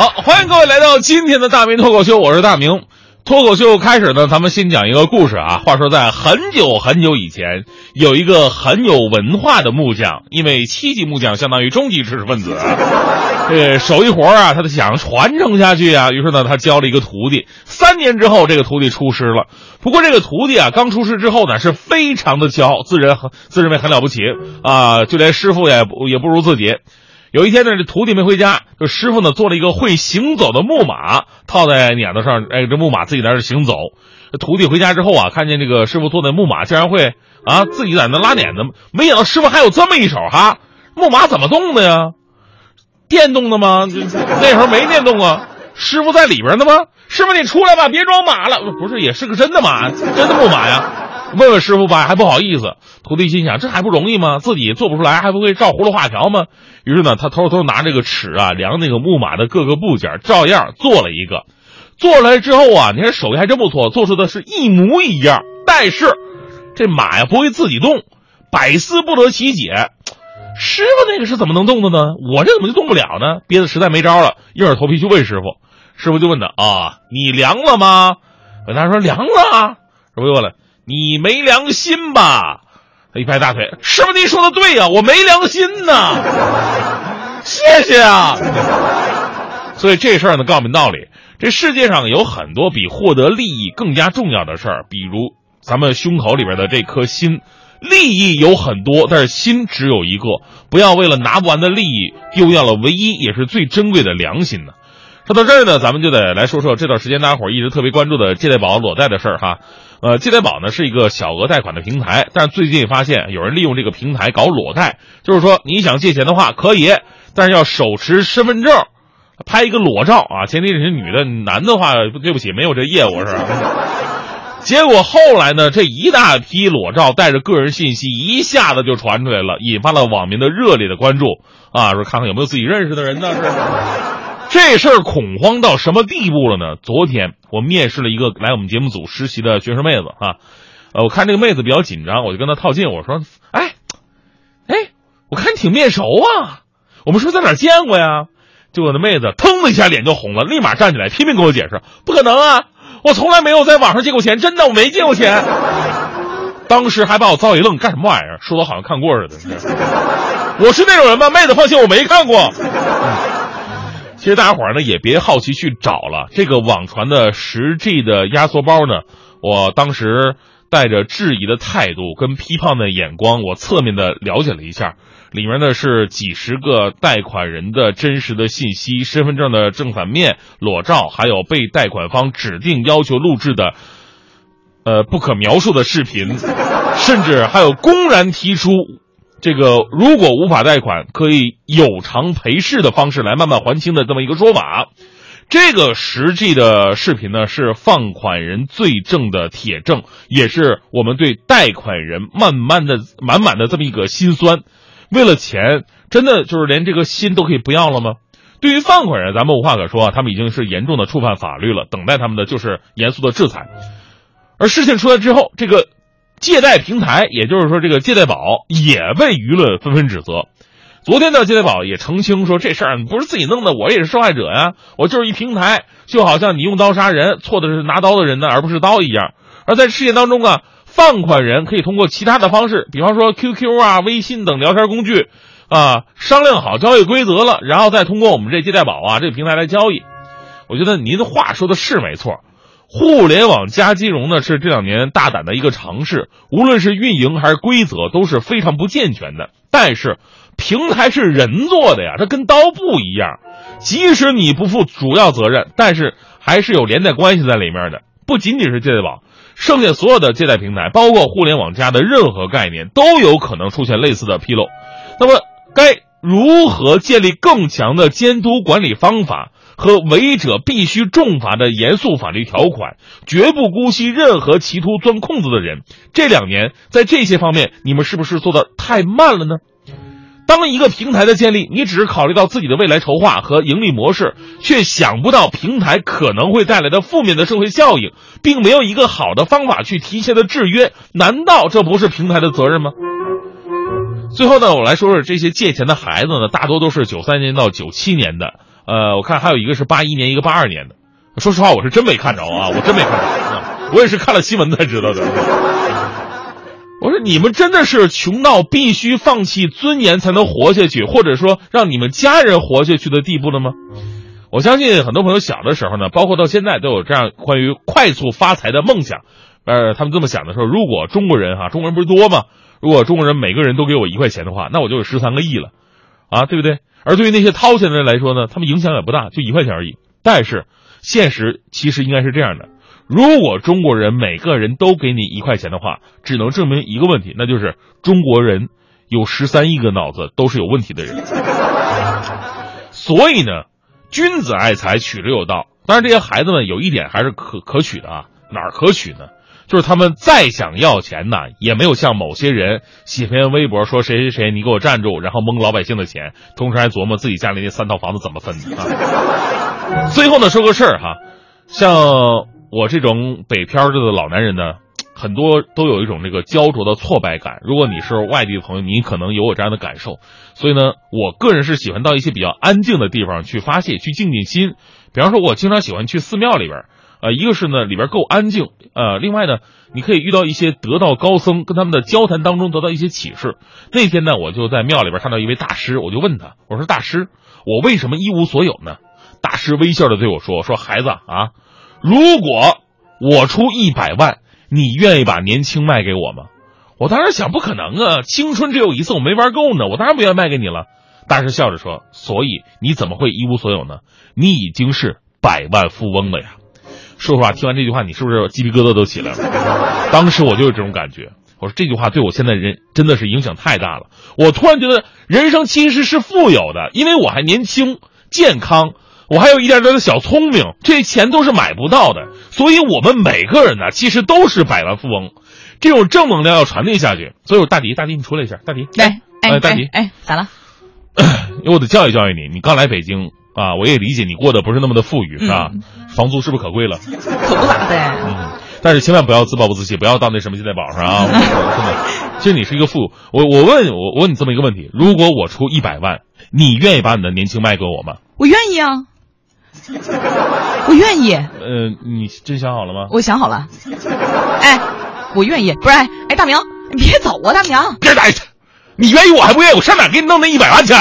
好，欢迎各位来到今天的大明脱口秀，我是大明。脱口秀开始呢，咱们先讲一个故事啊。话说在很久很久以前，有一个很有文化的木匠，因为七级木匠相当于中级知识分子，这 个手艺活啊，他想传承下去啊，于是呢，他教了一个徒弟。三年之后，这个徒弟出师了。不过这个徒弟啊，刚出师之后呢，是非常的骄傲，自认很自认为很了不起啊，就连师傅也不也不如自己。有一天呢，这徒弟没回家，这师傅呢做了一个会行走的木马，套在碾子上，哎，这木马自己在这行走。这徒弟回家之后啊，看见这个师傅坐的木马竟然会啊自己在那拉碾子，没想到师傅还有这么一手哈！木马怎么动的呀？电动的吗？那时候没电动啊。师傅在里边呢吗？师傅你出来吧，别装马了。不是，也是个真的马，真的木马呀。问问师傅吧，还不好意思。徒弟心想，这还不容易吗？自己做不出来，还不会照葫芦画瓢吗？于是呢，他偷偷拿这个尺啊，量那个木马的各个部件，照样做了一个。做出来之后啊，你看手艺还真不错，做出的是一模一样。但是这马呀不会自己动，百思不得其解。师傅那个是怎么能动的呢？我这怎么就动不了呢？憋得实在没招了，硬着头皮去问师傅。师傅就问他啊，你量了吗？他说量了。师傅又问了。你没良心吧？他一拍大腿，师傅您说的对呀，我没良心呐。谢谢啊。所以这事儿呢，告诉我们道理：这世界上有很多比获得利益更加重要的事儿，比如咱们胸口里边的这颗心。利益有很多，但是心只有一个。不要为了拿不完的利益，丢掉了唯一也是最珍贵的良心呢。说到这儿呢，咱们就得来说说这段时间大家伙一直特别关注的借贷宝裸贷的事儿哈。呃，借贷宝呢是一个小额贷款的平台，但是最近发现有人利用这个平台搞裸贷，就是说你想借钱的话可以，但是要手持身份证，拍一个裸照啊，前提是女的，男的话对不起没有这业务是吧？结果后来呢，这一大批裸照带着个人信息一下子就传出来了，引发了网民的热烈的关注啊，说看看有没有自己认识的人呢？是。这事儿恐慌到什么地步了呢？昨天我面试了一个来我们节目组实习的学生妹子啊，呃，我看这个妹子比较紧张，我就跟她套近，我说：“哎，哎，我看你挺面熟啊，我们是不是在哪见过呀？”结果那妹子腾的一下脸就红了，立马站起来拼命跟我解释：“不可能啊，我从来没有在网上借过钱，真的我没借过钱。”当时还把我造一愣，干什么玩意儿？说的好像看过似的。我是那种人吗？妹子放心，我没看过。其实大家伙儿呢也别好奇去找了，这个网传的十 G 的压缩包呢，我当时带着质疑的态度跟批判的眼光，我侧面的了解了一下，里面呢是几十个贷款人的真实的信息、身份证的正反面、裸照，还有被贷款方指定要求录制的，呃不可描述的视频，甚至还有公然提出。这个如果无法贷款，可以有偿赔式的方式来慢慢还清的这么一个说法，这个实际的视频呢是放款人罪证的铁证，也是我们对贷款人慢慢的满满的这么一个心酸。为了钱，真的就是连这个心都可以不要了吗？对于放款人，咱们无话可说啊，他们已经是严重的触犯法律了，等待他们的就是严肃的制裁。而事情出来之后，这个。借贷平台，也就是说，这个借贷宝也被舆论纷纷指责。昨天呢，借贷宝也澄清说，这事儿不是自己弄的，我也是受害者呀，我就是一平台，就好像你用刀杀人，错的是拿刀的人呢，而不是刀一样。而在事件当中啊，放款人可以通过其他的方式，比方说 QQ 啊、微信等聊天工具啊，商量好交易规则了，然后再通过我们这借贷宝啊这个平台来交易。我觉得您的话说的是没错。互联网加金融呢是这两年大胆的一个尝试，无论是运营还是规则都是非常不健全的。但是平台是人做的呀，它跟刀不一样，即使你不负主要责任，但是还是有连带关系在里面的。不仅仅是借贷宝，剩下所有的借贷平台，包括互联网加的任何概念，都有可能出现类似的纰漏。那么该如何建立更强的监督管理方法？和违者必须重罚的严肃法律条款，绝不姑息任何企图钻空子的人。这两年在这些方面，你们是不是做的太慢了呢？当一个平台的建立，你只是考虑到自己的未来筹划和盈利模式，却想不到平台可能会带来的负面的社会效应，并没有一个好的方法去提前的制约，难道这不是平台的责任吗？最后呢，我来说说这些借钱的孩子呢，大多都是九三年到九七年的。呃，我看还有一个是八一年，一个八二年的。说实话，我是真没看着啊，我真没看着啊，我也是看了新闻才知道的。我说你们真的是穷到必须放弃尊严才能活下去，或者说让你们家人活下去的地步了吗？我相信很多朋友小的时候呢，包括到现在都有这样关于快速发财的梦想。呃，他们这么想的时候，如果中国人哈，中国人不是多吗？如果中国人每个人都给我一块钱的话，那我就有十三个亿了，啊，对不对？而对于那些掏钱的人来说呢，他们影响也不大，就一块钱而已。但是现实其实应该是这样的：如果中国人每个人都给你一块钱的话，只能证明一个问题，那就是中国人有十三亿个脑子都是有问题的人。所以呢。君子爱财，取之有道。当然，这些孩子们有一点还是可可取的啊。哪儿可取呢？就是他们再想要钱呢，也没有像某些人写篇微博说谁谁谁你给我站住，然后蒙老百姓的钱，同时还琢磨自己家里那三套房子怎么分啊。最后呢，说个事儿哈，像我这种北漂着的老男人呢。很多都有一种这个焦灼的挫败感。如果你是外地的朋友，你可能有我这样的感受。所以呢，我个人是喜欢到一些比较安静的地方去发泄、去静静心。比方说，我经常喜欢去寺庙里边，呃，一个是呢里边够安静，呃，另外呢，你可以遇到一些得道高僧，跟他们的交谈当中得到一些启示。那天呢，我就在庙里边看到一位大师，我就问他，我说：“大师，我为什么一无所有呢？”大师微笑着对我说：“说孩子啊，如果我出一百万。”你愿意把年轻卖给我吗？我当时想，不可能啊！青春只有一次，我没玩够呢，我当然不愿意卖给你了。大师笑着说：“所以你怎么会一无所有呢？你已经是百万富翁了呀！”说实话，听完这句话，你是不是鸡皮疙瘩都起来了？当时我就有这种感觉。我说这句话对我现在人真的是影响太大了。我突然觉得人生其实是富有的，因为我还年轻、健康。我还有一点点的小聪明，这钱都是买不到的，所以我们每个人呢，其实都是百万富翁，这种正能量要传递下去。所以，大迪，大迪，你出来一下，大迪，来，哎，大迪，哎，咋了？因为我得教育教育你，你刚来北京啊，我也理解你过得不是那么的富裕，是吧？房租是不是可贵了？可不咋的。嗯，但是千万不要自暴不自弃，不要到那什么现在宝上啊！真的，其实你是一个富，我我问我我问你这么一个问题：如果我出一百万，你愿意把你的年轻卖给我吗？我愿意啊。我愿意。呃，你真想好了吗？我想好了。哎，我愿意。不是，哎，大明，你别走啊，大明。别打！你愿意，我还不愿意，我上哪给你弄那一百万去？